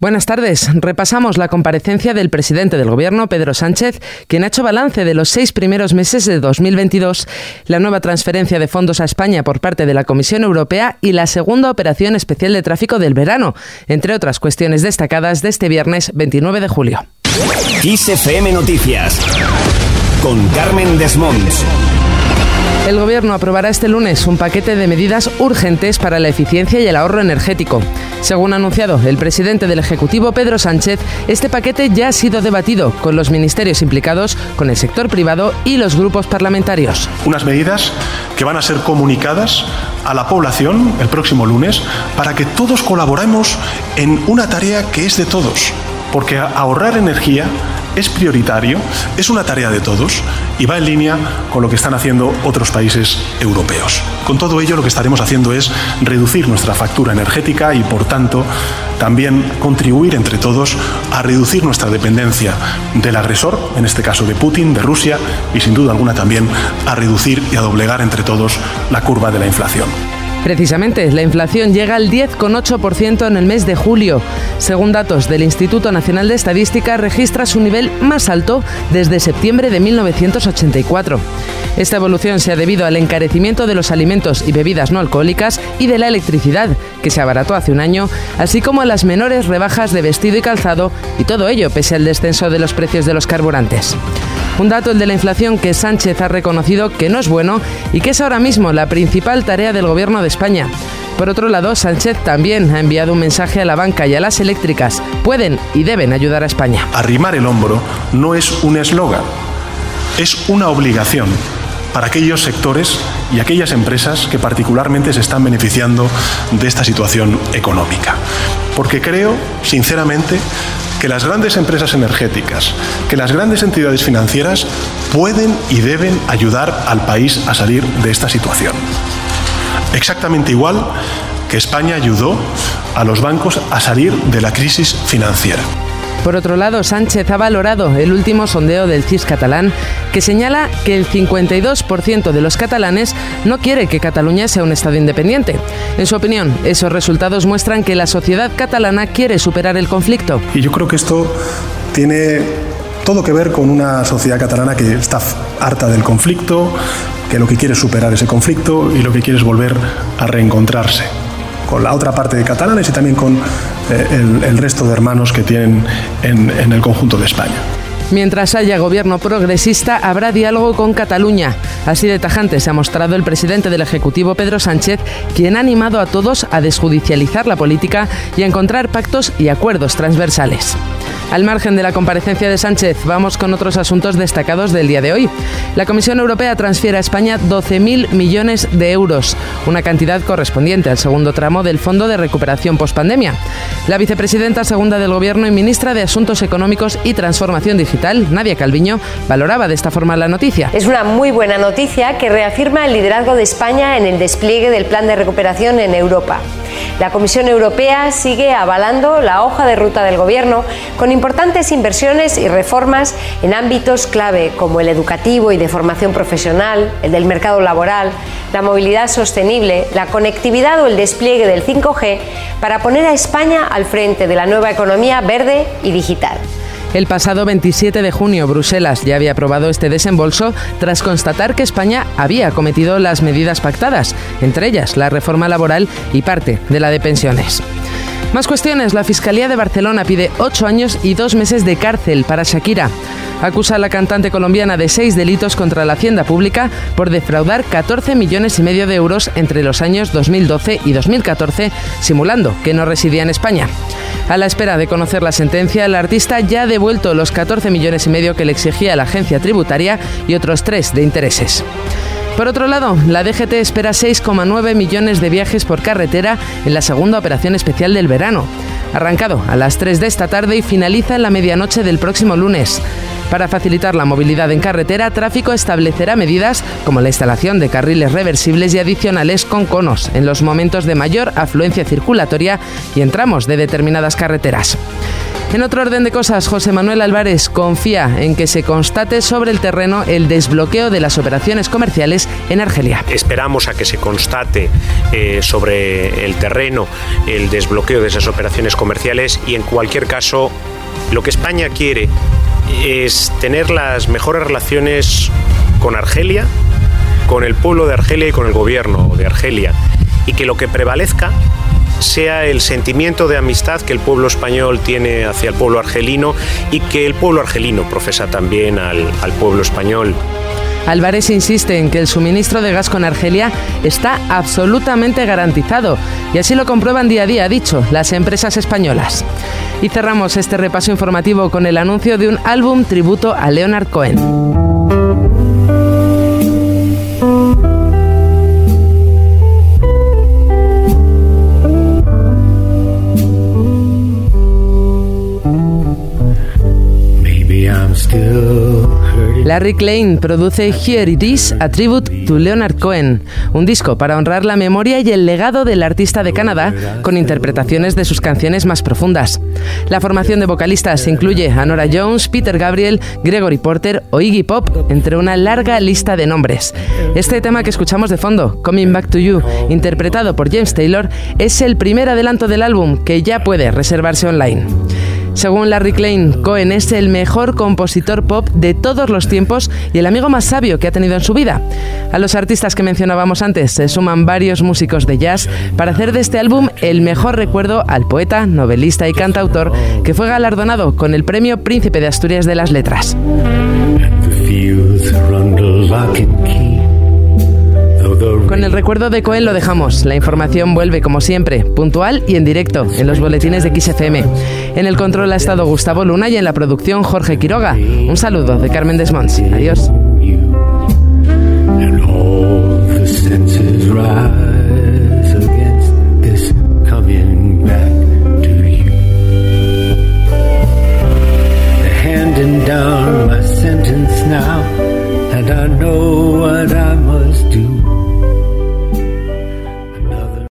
Buenas tardes. Repasamos la comparecencia del presidente del Gobierno, Pedro Sánchez, quien ha hecho balance de los seis primeros meses de 2022, la nueva transferencia de fondos a España por parte de la Comisión Europea y la segunda operación especial de tráfico del verano, entre otras cuestiones destacadas de este viernes 29 de julio. Noticias con Carmen. El Gobierno aprobará este lunes un paquete de medidas urgentes para la eficiencia y el ahorro energético. Según ha anunciado el presidente del Ejecutivo, Pedro Sánchez, este paquete ya ha sido debatido con los ministerios implicados, con el sector privado y los grupos parlamentarios. Unas medidas que van a ser comunicadas a la población el próximo lunes para que todos colaboremos en una tarea que es de todos, porque ahorrar energía es prioritario, es una tarea de todos y va en línea con lo que están haciendo otros países europeos. Con todo ello lo que estaremos haciendo es reducir nuestra factura energética y por tanto también contribuir entre todos a reducir nuestra dependencia del agresor, en este caso de Putin, de Rusia y sin duda alguna también a reducir y a doblegar entre todos la curva de la inflación. Precisamente, la inflación llega al 10,8% en el mes de julio. Según datos del Instituto Nacional de Estadística, registra su nivel más alto desde septiembre de 1984. Esta evolución se ha debido al encarecimiento de los alimentos y bebidas no alcohólicas y de la electricidad, que se abarató hace un año, así como a las menores rebajas de vestido y calzado, y todo ello pese al descenso de los precios de los carburantes. Un dato, el de la inflación, que Sánchez ha reconocido que no es bueno y que es ahora mismo la principal tarea del Gobierno de España. Por otro lado, Sánchez también ha enviado un mensaje a la banca y a las eléctricas. Pueden y deben ayudar a España. Arrimar el hombro no es un eslogan, es una obligación para aquellos sectores y aquellas empresas que particularmente se están beneficiando de esta situación económica. Porque creo, sinceramente, que las grandes empresas energéticas, que las grandes entidades financieras pueden y deben ayudar al país a salir de esta situación. Exactamente igual que España ayudó a los bancos a salir de la crisis financiera. Por otro lado, Sánchez ha valorado el último sondeo del CIS catalán que señala que el 52% de los catalanes no quiere que Cataluña sea un Estado independiente. En su opinión, esos resultados muestran que la sociedad catalana quiere superar el conflicto. Y yo creo que esto tiene todo que ver con una sociedad catalana que está harta del conflicto, que lo que quiere es superar ese conflicto y lo que quiere es volver a reencontrarse con la otra parte de catalanes y también con eh, el, resto de hermanos que tienen en el conjunto de España. Mientras haya gobierno progresista, habrá diálogo con Cataluña. Así de tajante se ha mostrado el presidente del Ejecutivo, Pedro Sánchez, quien ha animado a todos a desjudicializar la política y a encontrar pactos y acuerdos transversales. Al margen de la comparecencia de Sánchez, vamos con otros asuntos destacados del día de hoy. La Comisión Europea transfiere a España 12.000 millones de euros, una cantidad correspondiente al segundo tramo del Fondo de Recuperación Postpandemia. La vicepresidenta segunda del Gobierno y ministra de Asuntos Económicos y Transformación Digital, Nadia Calviño, valoraba de esta forma la noticia. Es una muy buena noticia que reafirma el liderazgo de España en el despliegue del plan de recuperación en Europa. La Comisión Europea sigue avalando la hoja de ruta del Gobierno con importantes inversiones y reformas en ámbitos clave como el educativo y de formación profesional, el del mercado laboral, la movilidad sostenible, la conectividad o el despliegue del 5G para poner a España al frente de la nueva economía verde y digital. El pasado 27 de junio, Bruselas ya había aprobado este desembolso tras constatar que España había acometido las medidas pactadas, entre ellas la reforma laboral y parte de la de pensiones. Más cuestiones. La Fiscalía de Barcelona pide ocho años y dos meses de cárcel para Shakira. Acusa a la cantante colombiana de seis delitos contra la hacienda pública por defraudar 14 millones y medio de euros entre los años 2012 y 2014, simulando que no residía en España. A la espera de conocer la sentencia, el artista ya ha devuelto los 14 millones y medio que le exigía la agencia tributaria y otros tres de intereses. Por otro lado, la DGT espera 6,9 millones de viajes por carretera en la segunda operación especial del verano. Arrancado a las 3 de esta tarde y finaliza en la medianoche del próximo lunes. Para facilitar la movilidad en carretera, Tráfico establecerá medidas como la instalación de carriles reversibles y adicionales con conos en los momentos de mayor afluencia circulatoria y en tramos de determinadas carreteras. En otro orden de cosas, José Manuel Álvarez confía en que se constate sobre el terreno el desbloqueo de las operaciones comerciales en Argelia. Esperamos a que se constate eh, sobre el terreno el desbloqueo de esas operaciones comerciales y en cualquier caso lo que España quiere es tener las mejores relaciones con Argelia, con el pueblo de Argelia y con el gobierno de Argelia y que lo que prevalezca sea el sentimiento de amistad que el pueblo español tiene hacia el pueblo argelino y que el pueblo argelino profesa también al, pueblo español. Álvarez insiste en que el suministro de gas con Argelia está absolutamente garantizado y así lo comprueban día a día, ha dicho, las empresas españolas. Y cerramos este repaso informativo con el anuncio de un álbum tributo a Leonard Cohen. Larry Klein produce Here It Is, a tribute to Leonard Cohen, un disco para honrar la memoria y el legado del artista de Canadá con interpretaciones de sus canciones más profundas. La formación de vocalistas incluye a Nora Jones, Peter Gabriel, Gregory Porter o Iggy Pop, entre una larga lista de nombres. Este tema que escuchamos de fondo, Coming Back to You, interpretado por James Taylor, es el primer adelanto del álbum que ya puede reservarse online. Según Larry Klein, Cohen es el mejor compositor pop de todos los tiempos y el amigo más sabio que ha tenido en su vida. A los artistas que mencionábamos antes se suman varios músicos de jazz para hacer de este álbum el mejor recuerdo al poeta, novelista y cantautor que fue galardonado con el premio Príncipe de Asturias de las Letras. Con el recuerdo de Cohen lo dejamos. La información vuelve como siempre, puntual y en directo, en los boletines de XFM. En el control ha estado Gustavo Luna y en la producción Jorge Quiroga. Un saludo de Carmen Desmonts. Adiós.